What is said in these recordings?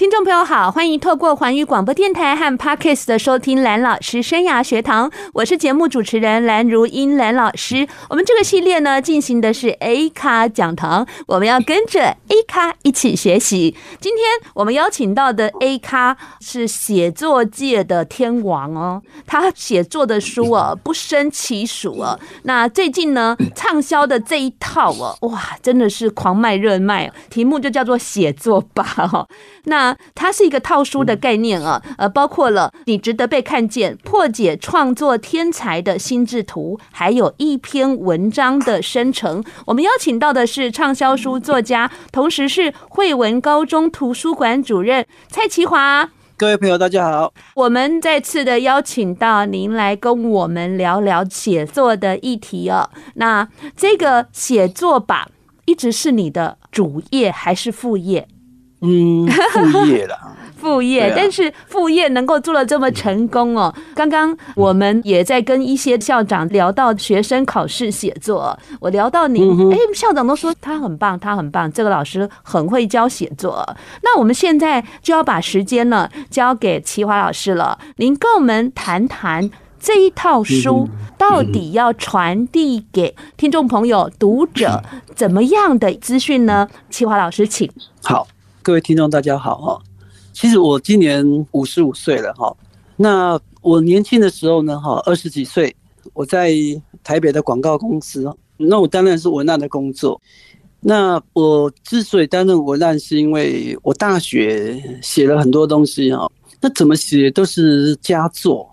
听众朋友好，欢迎透过环宇广播电台和 Parkes 的收听蓝老师生涯学堂，我是节目主持人蓝如英蓝老师。我们这个系列呢，进行的是 A 卡讲堂，我们要跟着 A 卡一起学习。今天我们邀请到的 A 卡是写作界的天王哦，他写作的书啊不胜其数啊。那最近呢，畅销的这一套哦，哇，真的是狂卖热卖，题目就叫做写作吧哈。那它是一个套书的概念啊，呃，包括了你值得被看见、破解创作天才的心智图，还有一篇文章的生成。我们邀请到的是畅销书作家，同时是惠文高中图书馆主任蔡其华。各位朋友，大家好，我们再次的邀请到您来跟我们聊聊写作的议题哦。那这个写作吧，一直是你的主业还是副业？嗯，副业了，副业，但是副业能够做得这么成功哦。刚刚我们也在跟一些校长聊到学生考试写作，我聊到您，哎，校长都说他很棒，他很棒，这个老师很会教写作。那我们现在就要把时间呢交给齐华老师了，您跟我们谈谈这一套书到底要传递给听众朋友、读者怎么样的资讯呢？齐华老师，请。好。各位听众，大家好哈。其实我今年五十五岁了哈。那我年轻的时候呢哈，二十几岁，我在台北的广告公司，那我当然是文案的工作。那我之所以担任文案，是因为我大学写了很多东西哈。那怎么写都是佳作。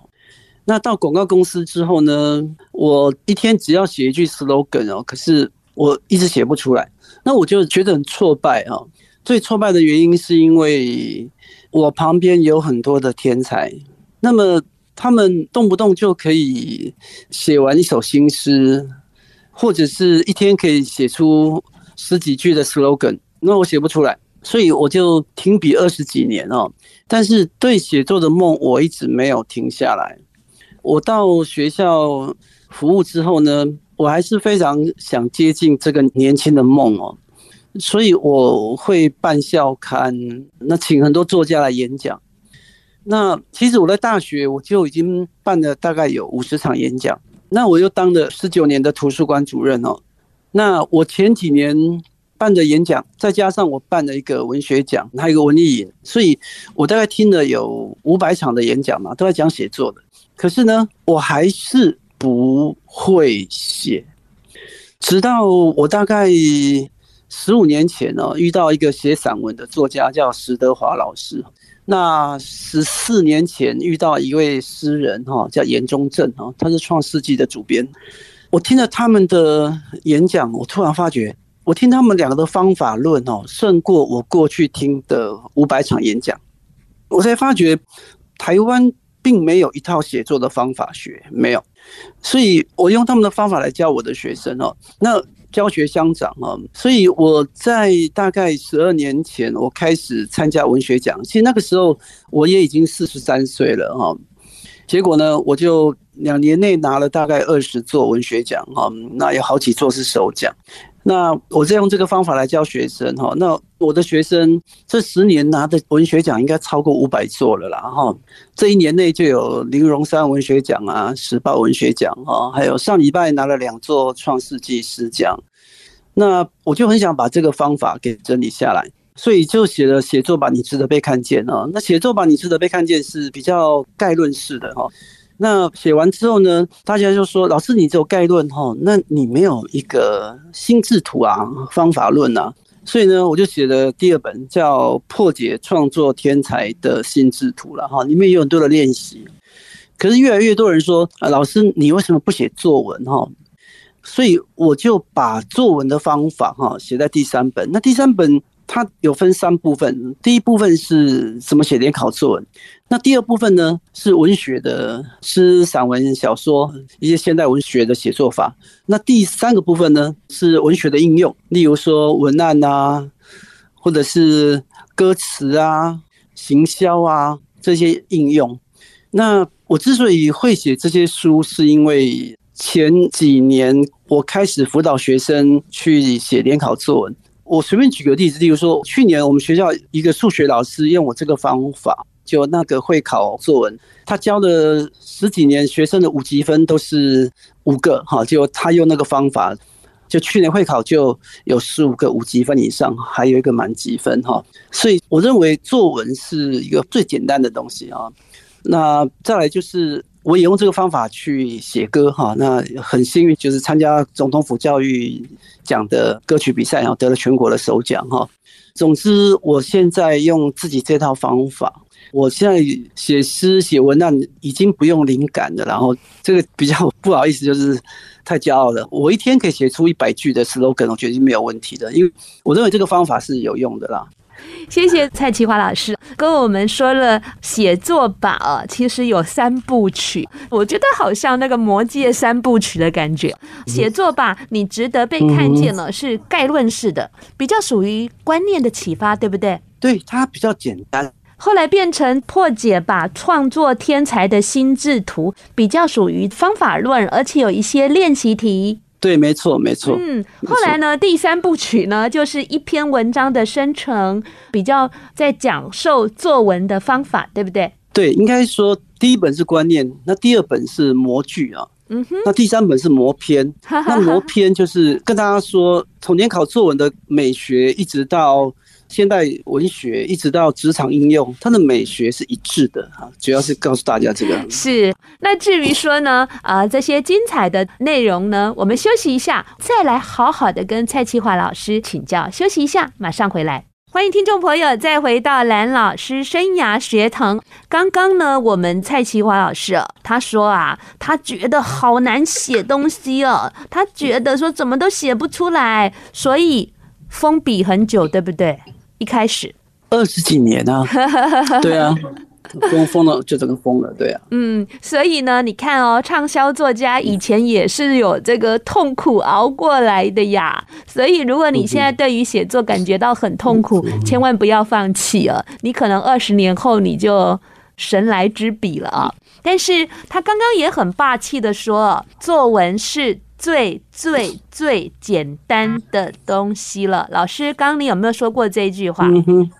那到广告公司之后呢，我一天只要写一句 slogan 哦，可是我一直写不出来，那我就觉得很挫败啊。最挫败的原因是因为我旁边有很多的天才，那么他们动不动就可以写完一首新诗，或者是一天可以写出十几句的 slogan，那我写不出来，所以我就停笔二十几年哦。但是对写作的梦，我一直没有停下来。我到学校服务之后呢，我还是非常想接近这个年轻的梦哦。所以我会办校刊，那请很多作家来演讲。那其实我在大学我就已经办了大概有五十场演讲。那我又当了十九年的图书馆主任哦。那我前几年办的演讲，再加上我办了一个文学奖，还有一个文艺营，所以我大概听了有五百场的演讲嘛，都在讲写作的。可是呢，我还是不会写，直到我大概。十五年前呢，遇到一个写散文的作家叫石德华老师。那十四年前遇到一位诗人哈，叫严中正哈，他是《创世纪》的主编。我听了他们的演讲，我突然发觉，我听他们两个的方法论哦，胜过我过去听的五百场演讲。我才发觉，台湾并没有一套写作的方法学，没有。所以我用他们的方法来教我的学生哦。那教学相长啊，所以我在大概十二年前，我开始参加文学奖。其实那个时候我也已经四十三岁了哈。结果呢，我就两年内拿了大概二十座文学奖哈，那有好几座是首奖。那我再用这个方法来教学生哈，那我的学生这十年拿的文学奖应该超过五百座了啦哈。这一年内就有林荣三文学奖啊、时报文学奖哈，还有上礼拜拿了两座创世纪诗奖。那我就很想把这个方法给整理下来，所以就写了写作吧，你值得被看见啊。那写作吧，你值得被看见是比较概论式的哈。那写完之后呢，大家就说：“老师，你只有概论哈，那你没有一个心智图啊，方法论啊。”所以呢，我就写了第二本叫《破解创作天才的心智图》了哈，里面有很多的练习。可是越来越多人说：“啊，老师，你为什么不写作文哈？”所以我就把作文的方法哈写在第三本。那第三本。它有分三部分，第一部分是怎么写联考作文，那第二部分呢是文学的诗、散文、小说一些现代文学的写作法，那第三个部分呢是文学的应用，例如说文案啊，或者是歌词啊，行销啊这些应用。那我之所以会写这些书，是因为前几年我开始辅导学生去写联考作文。我随便举个例子，例如说，去年我们学校一个数学老师用我这个方法，就那个会考作文，他教了十几年学生的五级分都是五个，哈，就他用那个方法，就去年会考就有十五个五级分以上，还有一个满级分，哈，所以我认为作文是一个最简单的东西啊。那再来就是。我也用这个方法去写歌哈，那很幸运就是参加总统府教育奖的歌曲比赛，然后得了全国的首奖哈。总之，我现在用自己这套方法，我现在写诗写文案已经不用灵感了，然后这个比较不好意思，就是太骄傲了。我一天可以写出一百句的 slogan，我觉得是没有问题的，因为我认为这个方法是有用的啦。谢谢蔡淇华老师跟我们说了写作吧啊，其实有三部曲，我觉得好像那个魔戒三部曲的感觉。写作吧，你值得被看见了，是概论式的，比较属于观念的启发，对不对？对，它比较简单。后来变成破解吧，创作天才的心智图，比较属于方法论，而且有一些练习题。对，没错，没错。嗯，后来呢，第三部曲呢，就是一篇文章的生成，比较在讲授作文的方法，对不对？对，应该说第一本是观念，那第二本是模具啊，嗯哼，那第三本是模篇。那模篇就是跟大家说，从联考作文的美学一直到。现代文学一直到职场应用，它的美学是一致的哈，主要是告诉大家这个。是，那至于说呢，啊、呃，这些精彩的内容呢，我们休息一下，再来好好的跟蔡淇华老师请教。休息一下，马上回来。欢迎听众朋友再回到蓝老师生涯学堂。刚刚呢，我们蔡淇华老师他说啊，他觉得好难写东西哦，他觉得说怎么都写不出来，所以封笔很久，对不对？一开始二十几年啊，对啊，疯疯了就这个疯了，对啊，嗯，所以呢，你看哦，畅销作家以前也是有这个痛苦熬过来的呀。所以，如果你现在对于写作感觉到很痛苦，千万不要放弃啊！你可能二十年后你就神来之笔了啊。但是他刚刚也很霸气的说，作文是。最最最简单的东西了，老师，刚刚你有没有说过这句话？嗯哼，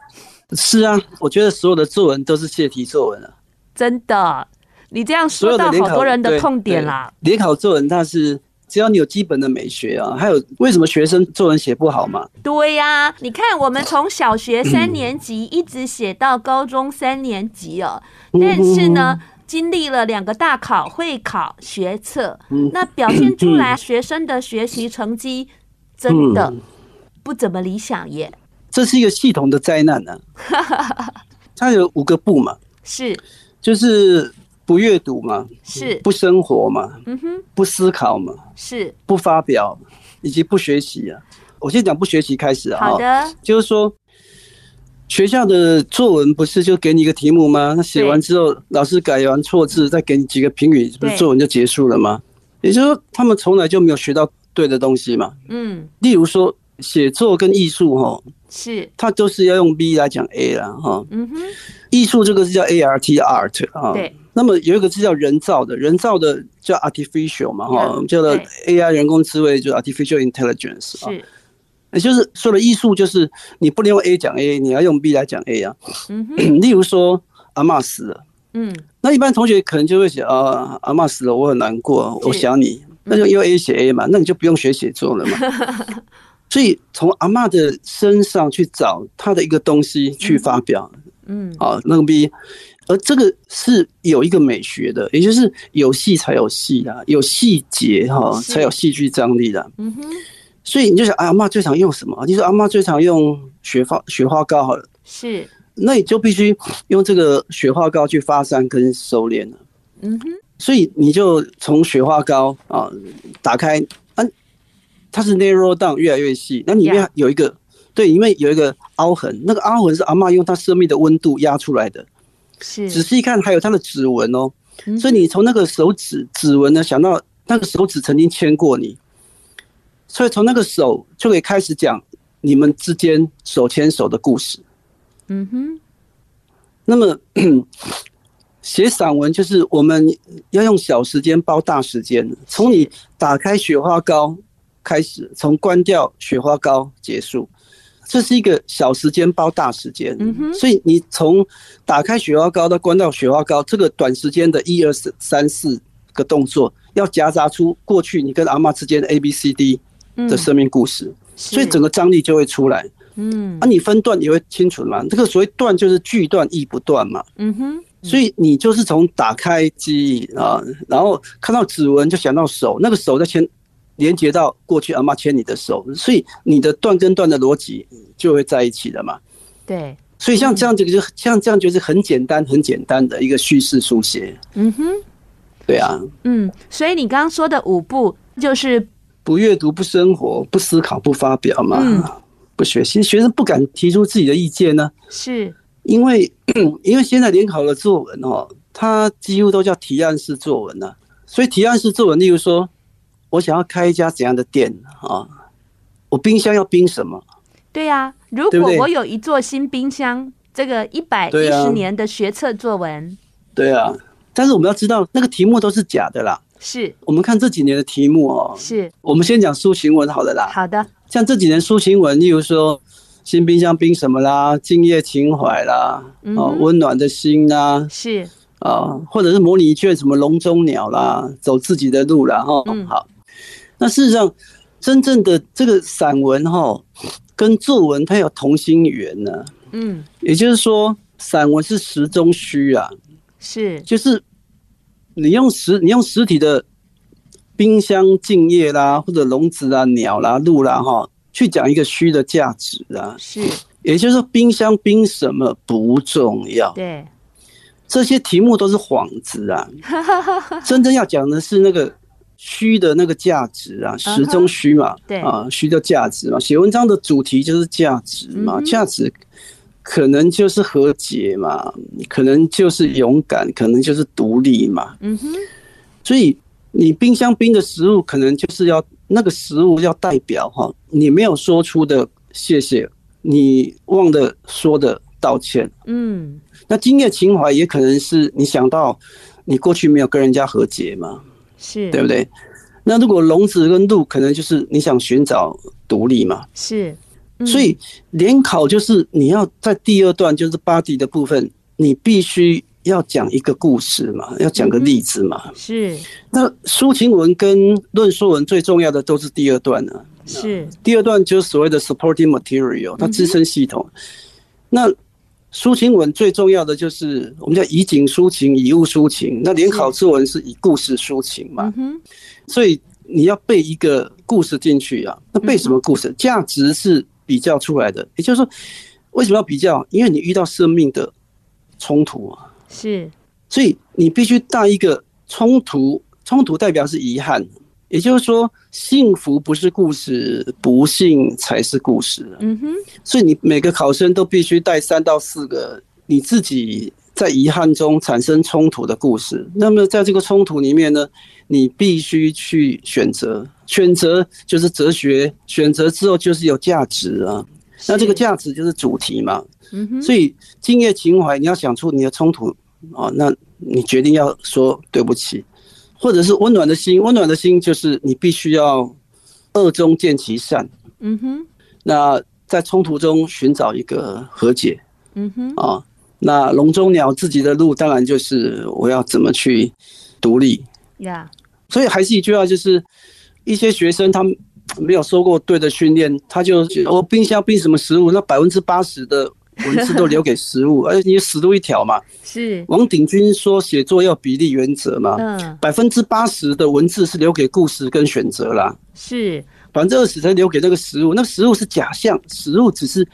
是啊，我觉得所有的作文都是泄题作文啊。真的，你这样说到好多人的痛点啦。联考作文，它是只要你有基本的美学啊，还有为什么学生作文写不好嘛？对呀、啊，你看我们从小学三年级一直写到高中三年级哦，但是呢。经历了两个大考、会考、学测，那表现出来学生的学习成绩真的不怎么理想耶。这是一个系统的灾难呢、啊。它有五个不嘛，是，就是不阅读嘛，是不生活嘛，嗯哼，不思考嘛，是不发表，以及不学习啊。我先讲不学习开始啊，好的，就是说。学校的作文不是就给你一个题目吗？那写完之后，老师改完错字，再给你几个评语，不是作文就结束了吗？也就是说，他们从来就没有学到对的东西嘛。嗯，例如说写作跟艺术，哈，是，它都是要用 B 来讲 A 啦，哈。嗯哼，艺术这个是叫 ART art 啊。对。那么有一个字叫人造的，人造的叫 artificial 嘛，哈，叫做 AI 人工智慧，就 artificial intelligence 是。也就是说的艺术，就是你不能用 A 讲 A，你要用 B 来讲 A 啊。嗯，例如说阿嬷死了，嗯，那一般同学可能就会写啊，阿嬷死了，我很难过，我想你，那就用 A 写 A 嘛，那你就不用学写作了嘛。所以从阿嬷的身上去找他的一个东西去发表，嗯，啊，那个 B，而这个是有一个美学的，也就是有戏才有戏的，有细节哈才有戏剧张力的。嗯哼。所以你就想，阿嬷最常用什么？你说阿嬷最常用雪花雪花膏好了，是，那你就必须用这个雪花膏去发散跟收敛了。嗯哼，所以你就从雪花膏啊打开，啊，它是 narrow down 越来越细，那里面有一个，对，里面有一个凹痕，那个凹痕是阿嬷用她生命的温度压出来的。是，仔细一看还有她的指纹哦，所以你从那个手指指纹呢，想到那个手指曾经牵过你。所以从那个手就可以开始讲你们之间手牵手的故事。嗯哼，那么写散文就是我们要用小时间包大时间，从你打开雪花膏开始，从关掉雪花膏结束，这是一个小时间包大时间。嗯哼，所以你从打开雪花膏到关掉雪花膏，这个短时间的一二三四个动作，要夹杂出过去你跟阿嬷之间的 A B C D 的生命故事，所以整个张力就会出来。嗯，啊，你分段也会清楚嘛？这个所谓段就是句段意不断嘛。嗯哼，所以你就是从打开记忆啊，然后看到指纹就想到手，那个手在牵连接到过去阿妈牵你的手，所以你的段跟段的逻辑就会在一起了嘛。对，所以像这样这个就像这样就是很简单很简单的一个叙事书写。嗯哼，对啊。嗯，所以你刚刚说的五步就是不阅读、不生活、不思考、不发表嘛。嗯不学习，学生不敢提出自己的意见呢，是因为 因为现在联考的作文哦，它几乎都叫提案式作文了，所以提案式作文，例如说，我想要开一家怎样的店啊，我冰箱要冰什么？对呀，如果我有一座新冰箱，这个一百一十年的学测作文，对啊，但是我们要知道，那个题目都是假的啦。是我们看这几年的题目哦，是我们先讲抒情文好了啦。好的。像这几年抒情文，例如说新冰箱冰什么啦，今夜情怀啦，哦，温暖的心啦，是啊，或者是模拟卷什么笼中鸟啦，走自己的路啦。哈。好，那事实上真正的这个散文哈，跟作文它有同心圆呢。嗯，也就是说，散文是实中虚啊，是，就是你用实你用实体的。冰箱、静夜啦，或者笼子啊、鸟啦、鹿啦，哈，去讲一个虚的价值啊，是，也就是说，冰箱冰什么不重要，对，这些题目都是幌子啊，真正要讲的是那个虚的那个价值啊，实中虚嘛，对。啊，虚的价值嘛，写文章的主题就是价值嘛，价值可能就是和解嘛，可能就是勇敢，可能就是独立嘛，嗯哼，所以。你冰箱冰的食物，可能就是要那个食物要代表哈，你没有说出的谢谢，你忘了说的道歉。嗯，那今夜情怀也可能是你想到你过去没有跟人家和解嘛，是对不对？那如果笼子跟鹿，可能就是你想寻找独立嘛，是。所以联考就是你要在第二段，就是 body 的部分，你必须。要讲一个故事嘛，要讲个例子嘛。是。那抒情文跟论述文最重要的都是第二段呢。是。第二段就是所谓的 supporting material，它支撑系统。那抒情文最重要的就是我们叫以景抒情，以物抒情。那联考作文是以故事抒情嘛。嗯所以你要背一个故事进去啊。那背什么故事？价值是比较出来的。也就是说，为什么要比较？因为你遇到生命的冲突啊。是，所以你必须带一个冲突，冲突代表是遗憾，也就是说，幸福不是故事，不幸才是故事。嗯哼，所以你每个考生都必须带三到四个你自己在遗憾中产生冲突的故事。那么在这个冲突里面呢，你必须去选择，选择就是哲学，选择之后就是有价值啊。那这个价值就是主题嘛。嗯哼，所以今夜情怀，你要想出你的冲突啊，那你决定要说对不起，或者是温暖的心，温暖的心就是你必须要恶中见其善。嗯哼，那在冲突中寻找一个和解。嗯哼，啊，那笼中鸟自己的路，当然就是我要怎么去独立。呀，所以还是一句话，就是一些学生他。没有受过对的训练，他就我冰箱冰什么食物，那百分之八十的文字都留给食物，而且你死路一条嘛。是王鼎钧说写作要比例原则嘛，嗯，百分之八十的文字是留给故事跟选择啦，是百分之二十才留给那个食物，那个食物是假象，食物只是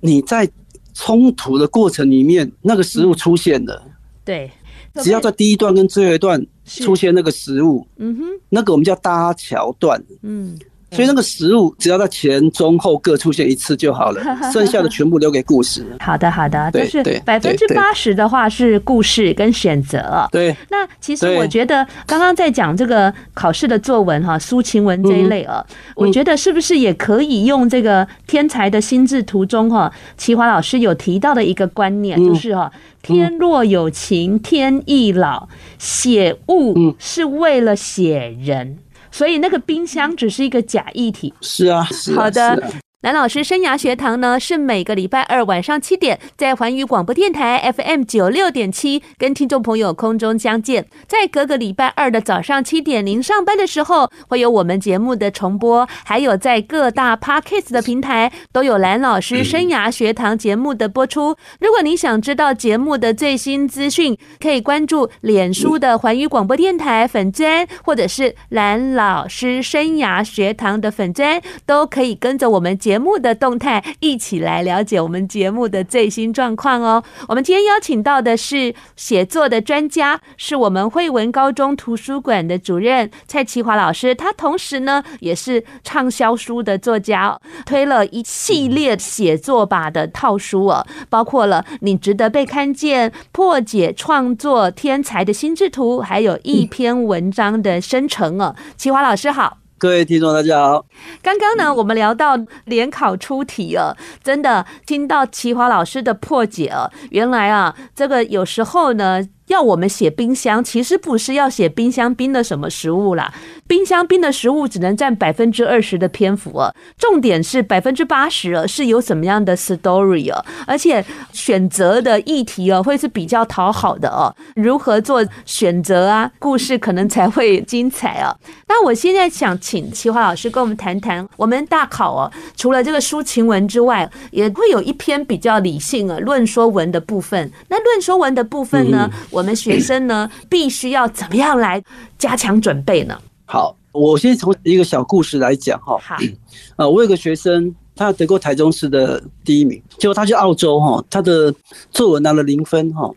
你在冲突的过程里面那个食物出现了，对，只要在第一段跟最后一段出现那个食物，嗯哼，那个我们叫搭桥段，嗯。所以那个食物只要在前、中、后各出现一次就好了，剩下的全部留给故事。好的，好的，就是百分之八十的话是故事跟选择。对，那其实我觉得刚刚在讲这个考试的作文哈，抒情文这一类啊，我觉得是不是也可以用这个天才的心智图中哈，齐华老师有提到的一个观念，就是哈，天若有情天亦老，写物是为了写人。所以那个冰箱只是一个假议题。是啊，是啊，好的。蓝老师生涯学堂呢，是每个礼拜二晚上七点，在环宇广播电台 FM 九六点七，跟听众朋友空中相见。在隔个礼拜二的早上七点，您上班的时候，会有我们节目的重播，还有在各大 Podcast 的平台都有蓝老师生涯学堂节目的播出。如果您想知道节目的最新资讯，可以关注脸书的环宇广播电台粉专，或者是蓝老师生涯学堂的粉专，都可以跟着我们节。目的动态，一起来了解我们节目的最新状况哦。我们今天邀请到的是写作的专家，是我们惠文高中图书馆的主任蔡奇华老师。他同时呢也是畅销书的作家，推了一系列写作吧的套书哦，包括了《你值得被看见》、破解创作天才的心智图，还有一篇文章的生成哦。奇华老师好。各位听众，大家好。刚刚呢，我们聊到联考出题啊，真的听到齐华老师的破解啊，原来啊，这个有时候呢。要我们写冰箱，其实不是要写冰箱冰的什么食物啦。冰箱冰的食物只能占百分之二十的篇幅啊，重点是百分之八十哦，是有什么样的 story 啊，而且选择的议题啊，会是比较讨好的哦。如何做选择啊？故事可能才会精彩啊。那我现在想请齐华老师跟我们谈谈，我们大考哦，除了这个抒情文之外，也会有一篇比较理性啊论说文的部分。那论说文的部分呢？们学生呢，必须要怎么样来加强准备呢？好，我先从一个小故事来讲哈。好，呃，我有个学生，他得过台中市的第一名，结果他去澳洲哈，他的作文拿了零分哈。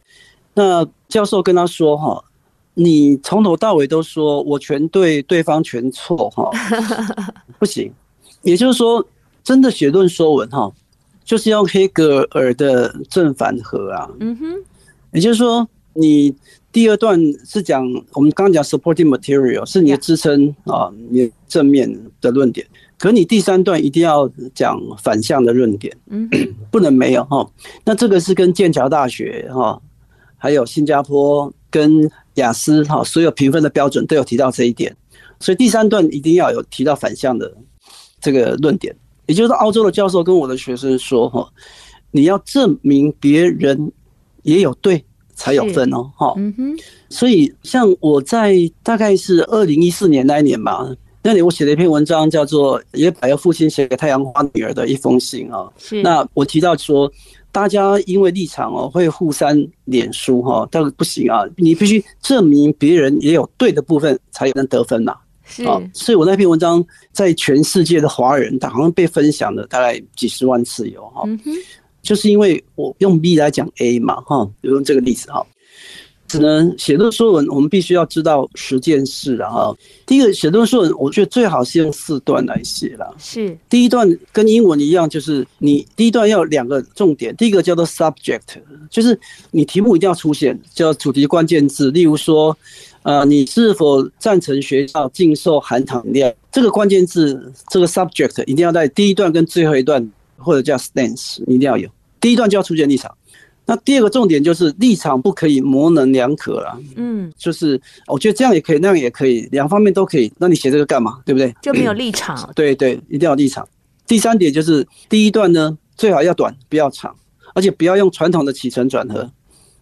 那教授跟他说哈，你从头到尾都说我全对，对方全错哈，不行。也就是说，真的写论说文哈，就是用黑格尔的正反合啊。嗯哼，也就是说。你第二段是讲我们刚刚讲 supporting material 是你的支撑啊，你正面的论点。可你第三段一定要讲反向的论点，嗯，不能没有哈。那这个是跟剑桥大学哈，还有新加坡跟雅思哈，所有评分的标准都有提到这一点。所以第三段一定要有提到反向的这个论点。也就是澳洲的教授跟我的学生说哈，你要证明别人也有对。才有分哦，哈，嗯哼，所以像我在大概是二零一四年那一年吧，那年我写了一篇文章，叫做《野百合父亲写给太阳花女儿的一封信》啊。是，那我提到说，大家因为立场哦会互相脸书哈，但不行啊，你必须证明别人也有对的部分，才有能得分呐。是，所以我那篇文章在全世界的华人，他好像被分享了大概几十万次有哈。就是因为我用 B 来讲 A 嘛，哈，比如用这个例子哈，只能写论说文，我们必须要知道十件事了哈。第一个写论说文，我觉得最好是用四段来写了。是，第一段跟英文一样，就是你第一段要两个重点，第一个叫做 subject，就是你题目一定要出现，叫主题关键字，例如说，呃，你是否赞成学校禁售含糖饮料？这个关键字，这个 subject 一定要在第一段跟最后一段。或者叫 stance，一定要有。第一段就要出现立场，那第二个重点就是立场不可以模棱两可了。嗯，就是我觉得这样也可以，那样也可以，两方面都可以。那你写这个干嘛？对不对？就没有立场。对对，一定要立场。第三点就是第一段呢，最好要短，不要长，而且不要用传统的起承转合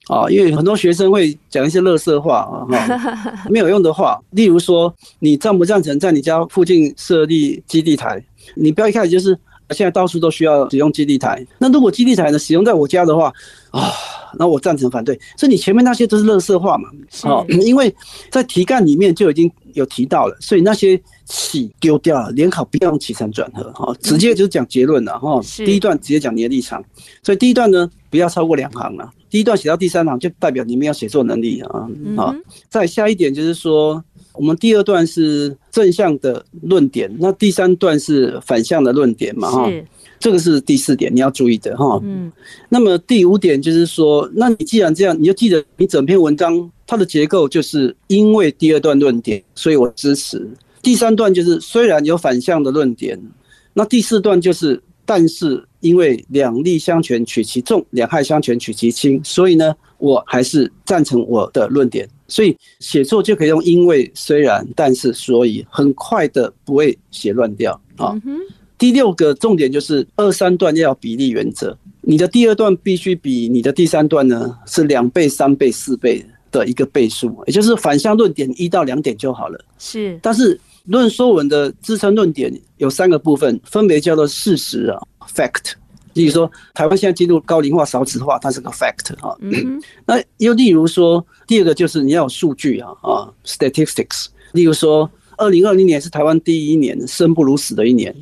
啊，因为很多学生会讲一些垃圾话啊，没有用的话。例如说，你赞不赞成在你家附近设立基地台？你不要一开始就是。现在到处都需要使用基地台，那如果基地台呢，使用在我家的话，啊，那我赞成反对。所以你前面那些都是垃圾话嘛，哦，因为在题干里面就已经有提到了，所以那些起丢掉了，联考不要用起承转合，哈，直接就是讲结论了，哈。第一段直接讲你的立场，所以第一段呢不要超过两行了，第一段写到第三行就代表你没有写作能力啊，啊。再下一点就是说。我们第二段是正向的论点，那第三段是反向的论点嘛？哈，这个是第四点你要注意的哈。嗯，那么第五点就是说，那你既然这样，你就记得你整篇文章它的结构就是因为第二段论点，所以我支持。第三段就是虽然有反向的论点，那第四段就是但是因为两利相权取其重，两害相权取其轻，所以呢，我还是赞成我的论点。所以写作就可以用因为、虽然、但是、所以，很快的不会写乱掉啊。第六个重点就是二三段要比例原则，你的第二段必须比你的第三段呢是两倍、三倍、四倍的一个倍数，也就是反向论点一到两点就好了。是，但是论说文的支撑论点有三个部分，分别叫做事实啊 （fact）。例如说，台湾现在进入高龄化、少子化，它是个 fact 哈。那又例如说，第二个就是你要有数据啊啊，statistics。例如说，二零二零年是台湾第一年生不如死的一年。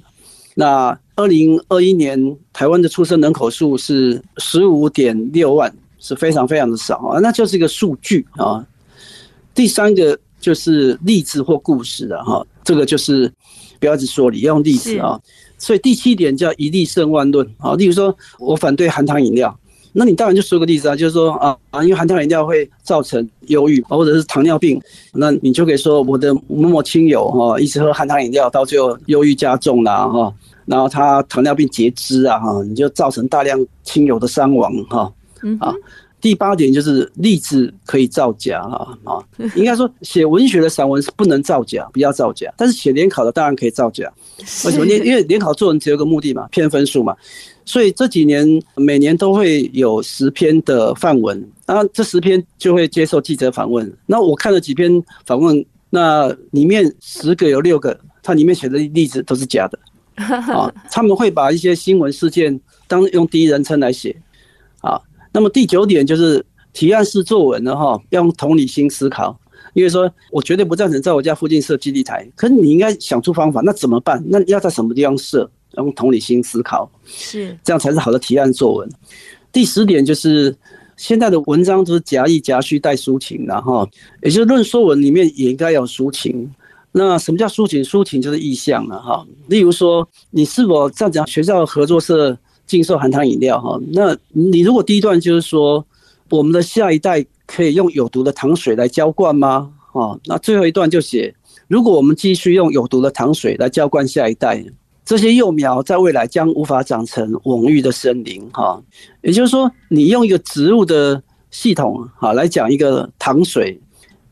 那二零二一年台湾的出生人口数是十五点六万，是非常非常的少啊，那就是一个数据啊。第三个就是例子或故事的哈，这个就是不要一直说理，要用例子啊。所以第七点叫一例胜万论。啊，例如说我反对含糖饮料，那你当然就说个例子啊，就是说啊啊，因为含糖饮料会造成忧郁或者是糖尿病，那你就可以说我的某某亲友哈，一直喝含糖饮料，到最后忧郁加重了哈，然后他糖尿病截肢啊哈，你就造成大量亲友的伤亡哈啊。第八点就是例子可以造假哈啊，应该说写文学的散文是不能造假，不要造假。但是写联考的当然可以造假，为什么？因 因为联考作文只有一个目的嘛，骗分数嘛。所以这几年每年都会有十篇的范文，然后这十篇就会接受记者访问。那我看了几篇访问，那里面十个有六个，它里面写的例子都是假的 啊。他们会把一些新闻事件当用第一人称来写啊。那么第九点就是提案式作文呢，哈，要用同理心思考。因为说我绝对不赞成在我家附近设基地台，可是你应该想出方法，那怎么办？那要在什么地方设？用同理心思考，是这样才是好的提案作文。第十点就是现在的文章都是夹议夹叙带抒情，然后也就是论说文里面也应该有抒情。那什么叫抒情？抒情就是意象了，哈。例如说，你是否这样讲？学校合作社。禁售含糖饮料哈，那你如果第一段就是说，我们的下一代可以用有毒的糖水来浇灌吗？啊，那最后一段就写，如果我们继续用有毒的糖水来浇灌下一代，这些幼苗在未来将无法长成蓊郁的森林哈。也就是说，你用一个植物的系统哈来讲一个糖水，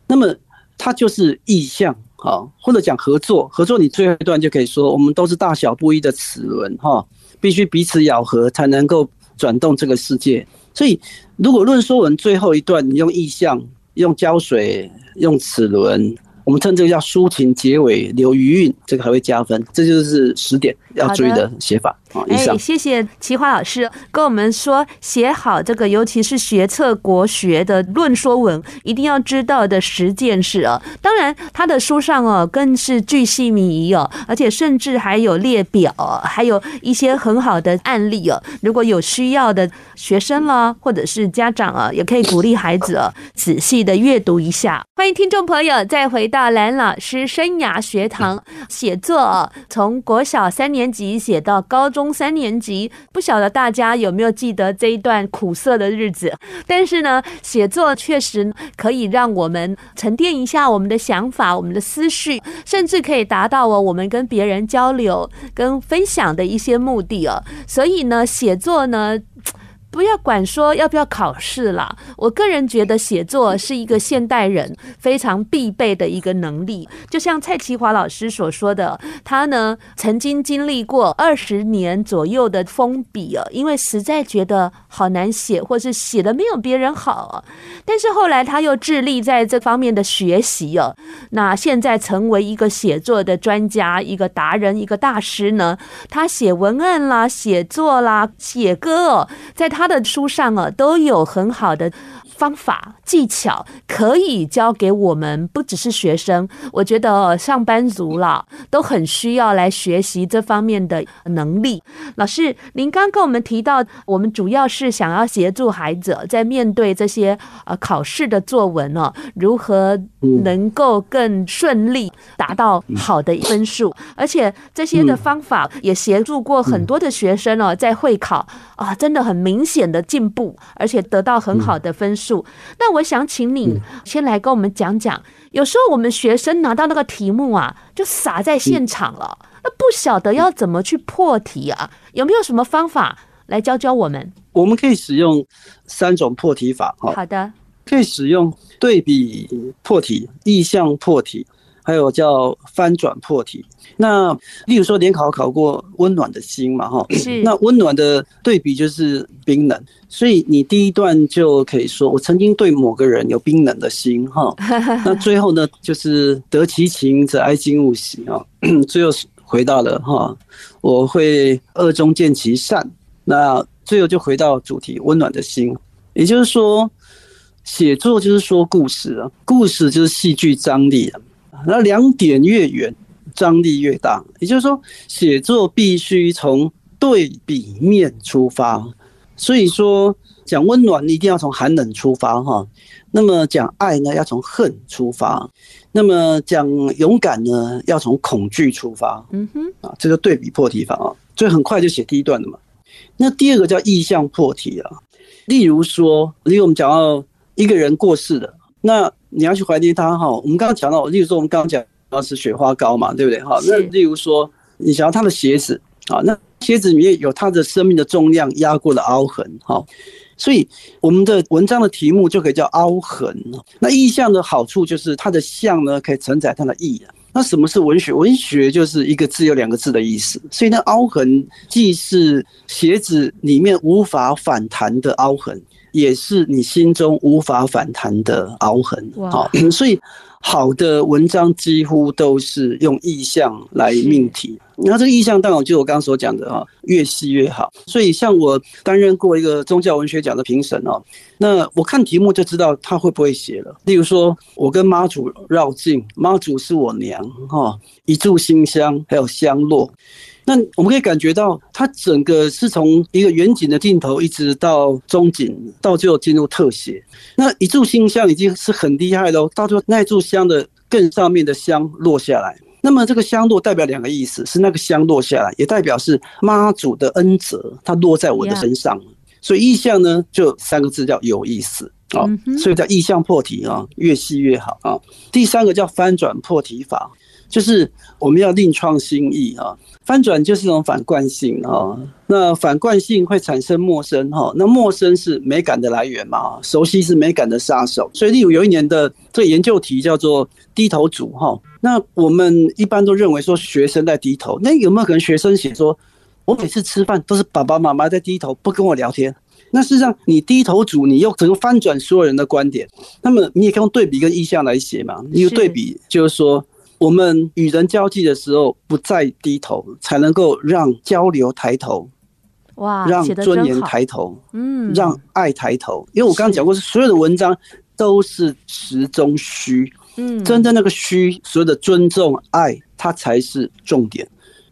那么它就是意象哈，或者讲合作，合作你最后一段就可以说，我们都是大小不一的齿轮哈。必须彼此咬合，才能够转动这个世界。所以，如果论说文最后一段，你用意象、用胶水、用齿轮。我们称这个叫抒情结尾留余韵，这个还会加分。这就是十点要注意的写法啊。以上，谢谢齐华老师跟我们说，写好这个，尤其是学测国学的论说文，一定要知道的十件事哦。当然，他的书上哦，更是巨细靡遗哦，而且甚至还有列表，还有一些很好的案例哦。如果有需要的学生啦，或者是家长啊，也可以鼓励孩子哦，仔细的阅读一下。欢迎听众朋友再回到蓝老师生涯学堂写作，从国小三年级写到高中三年级，不晓得大家有没有记得这一段苦涩的日子？但是呢，写作确实可以让我们沉淀一下我们的想法、我们的思绪，甚至可以达到哦我们跟别人交流、跟分享的一些目的哦。所以呢，写作呢。不要管说要不要考试啦，我个人觉得写作是一个现代人非常必备的一个能力。就像蔡奇华老师所说的，他呢曾经经历过二十年左右的封笔啊，因为实在觉得好难写，或是写的没有别人好。但是后来他又致力在这方面的学习哦，那现在成为一个写作的专家、一个达人、一个大师呢。他写文案啦、写作啦、写歌哦，在他。他的书上啊，都有很好的方法技巧可以教给我们，不只是学生，我觉得上班族啦都很需要来学习这方面的能力。老师，您刚跟我们提到，我们主要是想要协助孩子在面对这些呃考试的作文哦，如何能够更顺利达到好的分数，而且这些的方法也协助过很多的学生哦，在会考啊，真的很明显的进步，而且得到很好的分数。那我想请你先来跟我们讲讲，有时候我们学生拿到那个题目啊，就撒在现场了，那不晓得要怎么去破题啊？有没有什么方法来教教我们？我们可以使用三种破题法。好的，可以使用对比破题、意象破题。还有叫翻转破题，那例如说联考考过温暖的心嘛，哈，是。那温暖的对比就是冰冷，所以你第一段就可以说，我曾经对某个人有冰冷的心，哈。那最后呢，就是得其情者哀今勿喜啊，最后回到了哈，我会恶中见其善。那最后就回到主题，温暖的心，也就是说，写作就是说故事啊，故事就是戏剧张力啊。那两点越远，张力越大。也就是说，写作必须从对比面出发。所以说，讲温暖一定要从寒冷出发，哈。那么讲爱呢，要从恨出发。那么讲勇敢呢，要从恐惧出发。嗯哼，啊，这个对比破题法啊，所以很快就写第一段了嘛。那第二个叫意象破题啊。例如说，例如我们讲到一个人过世了，那。你要去怀念它哈，我们刚刚讲到，例如说我们刚刚讲到是雪花膏嘛，对不对哈？那例如说你想要它的鞋子啊，那鞋子里面有它的生命的重量压过的凹痕哈，所以我们的文章的题目就可以叫凹痕。那意象的好处就是它的象呢可以承载它的意。那什么是文学？文学就是一个字有两个字的意思，所以那凹痕既是鞋子里面无法反弹的凹痕。也是你心中无法反弹的凹痕，好，所以好的文章几乎都是用意象来命题。那这个意象当然就我刚刚所讲的啊，越细越好。所以像我担任过一个宗教文学奖的评审哦，那我看题目就知道他会不会写了。例如说，我跟妈祖绕境，妈祖是我娘哈，一炷新香还有香落。那我们可以感觉到，它整个是从一个远景的镜头，一直到中景，到最后进入特写。那一炷新香已经是很厉害喽，到最后那一炷香的更上面的香落下来。那么这个香落代表两个意思，是那个香落下来，也代表是妈祖的恩泽，它落在我的身上。所以意象呢，就三个字叫有意思啊，所以叫意象破题啊，越细越好啊。第三个叫翻转破题法，就是我们要另创新意啊。翻转就是一种反惯性啊，那反惯性会产生陌生哈，那陌生是美感的来源嘛，熟悉是美感的杀手。所以，例如有一年的这个研究题叫做低头族哈，那我们一般都认为说学生在低头，那有没有可能学生写说，我每次吃饭都是爸爸妈妈在低头，不跟我聊天？那事实上，你低头族，你又整个翻转所有人的观点，那么你也可以用对比跟意向来写嘛。你有对比就是说。我们与人交际的时候，不再低头，才能够让交流抬头，哇，让尊严抬头，嗯，让爱抬头。因为我刚刚讲过，是所有的文章都是实中虚，嗯，真正那个虚，所有的尊重、爱，它才是重点。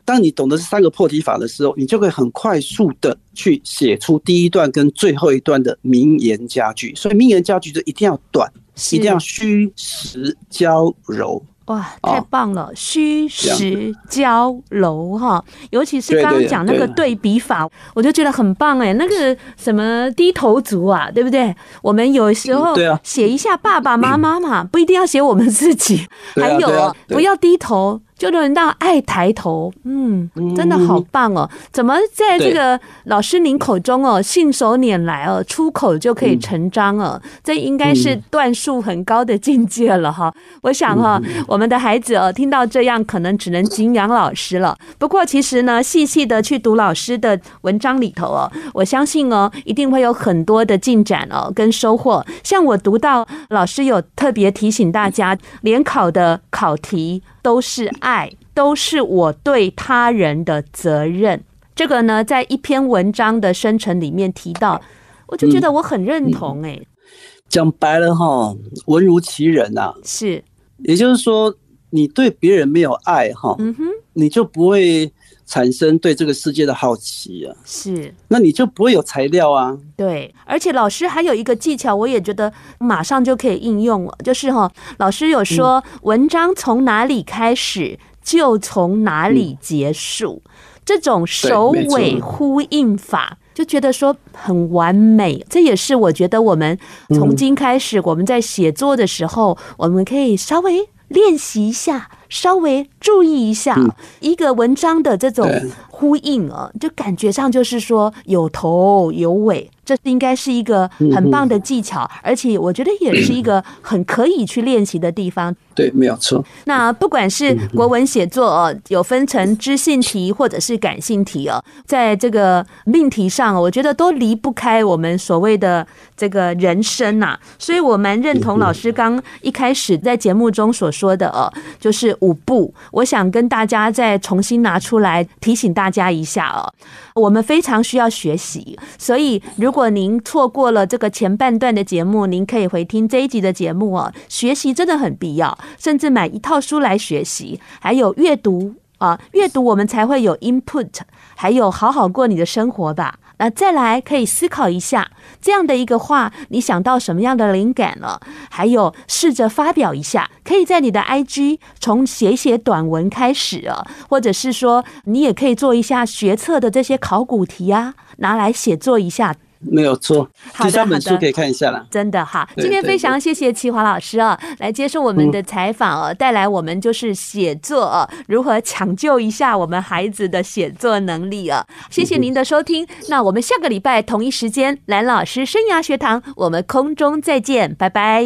当你懂得这三个破题法的时候，你就可以很快速的去写出第一段跟最后一段的名言佳句。所以名言佳句就一定要短，一定要虚实交柔。哇，太棒了！虚实交融哈，尤其是刚刚讲那个对比法，我就觉得很棒哎。那个什么低头族啊，对不对？我们有时候写一下爸爸妈妈嘛，不一定要写我们自己。还有，不要低头。就轮到爱抬头，嗯，真的好棒哦！怎么在这个老师您口中哦，信手拈来哦，出口就可以成章哦？这应该是段数很高的境界了哈。我想哈，我们的孩子哦，听到这样可能只能敬仰老师了。不过其实呢，细细的去读老师的文章里头哦，我相信哦，一定会有很多的进展哦，跟收获。像我读到老师有特别提醒大家，联考的考题。都是爱，都是我对他人的责任。这个呢，在一篇文章的生成里面提到，我就觉得我很认同哎、欸。讲白了哈，文如其人呐、啊，是，也就是说，你对别人没有爱哈，嗯哼，你就不会产生对这个世界的好奇啊，是，那你就不会有材料啊。对，而且老师还有一个技巧，我也觉得马上就可以应用了，就是哈，老师有说，文章从哪里开始，就从哪里结束，嗯、这种首尾呼应法。就觉得说很完美，这也是我觉得我们从今开始，我们在写作的时候，我们可以稍微练习一下，稍微注意一下一个文章的这种呼应啊，就感觉上就是说有头有尾。这应该是一个很棒的技巧，而且我觉得也是一个很可以去练习的地方。对，没有错。那不管是国文写作哦，有分成知性题或者是感性题哦，在这个命题上，我觉得都离不开我们所谓的这个人生呐。所以我蛮认同老师刚一开始在节目中所说的哦，就是五步。我想跟大家再重新拿出来提醒大家加一下哦，我们非常需要学习，所以如果您错过了这个前半段的节目，您可以回听这一集的节目哦。学习真的很必要，甚至买一套书来学习，还有阅读啊，阅读我们才会有 input，还有好好过你的生活吧。那再来可以思考一下，这样的一个话，你想到什么样的灵感了？还有试着发表一下，可以在你的 IG 从写写短文开始啊，或者是说你也可以做一下学测的这些考古题啊，拿来写作一下。没有错，第三本书可以看一下了。真的哈，今天非常谢谢齐华老师啊，来接受我们的采访哦，带来我们就是写作啊，如何抢救一下我们孩子的写作能力啊。谢谢您的收听，那我们下个礼拜同一时间，蓝老师生涯学堂，我们空中再见，拜拜。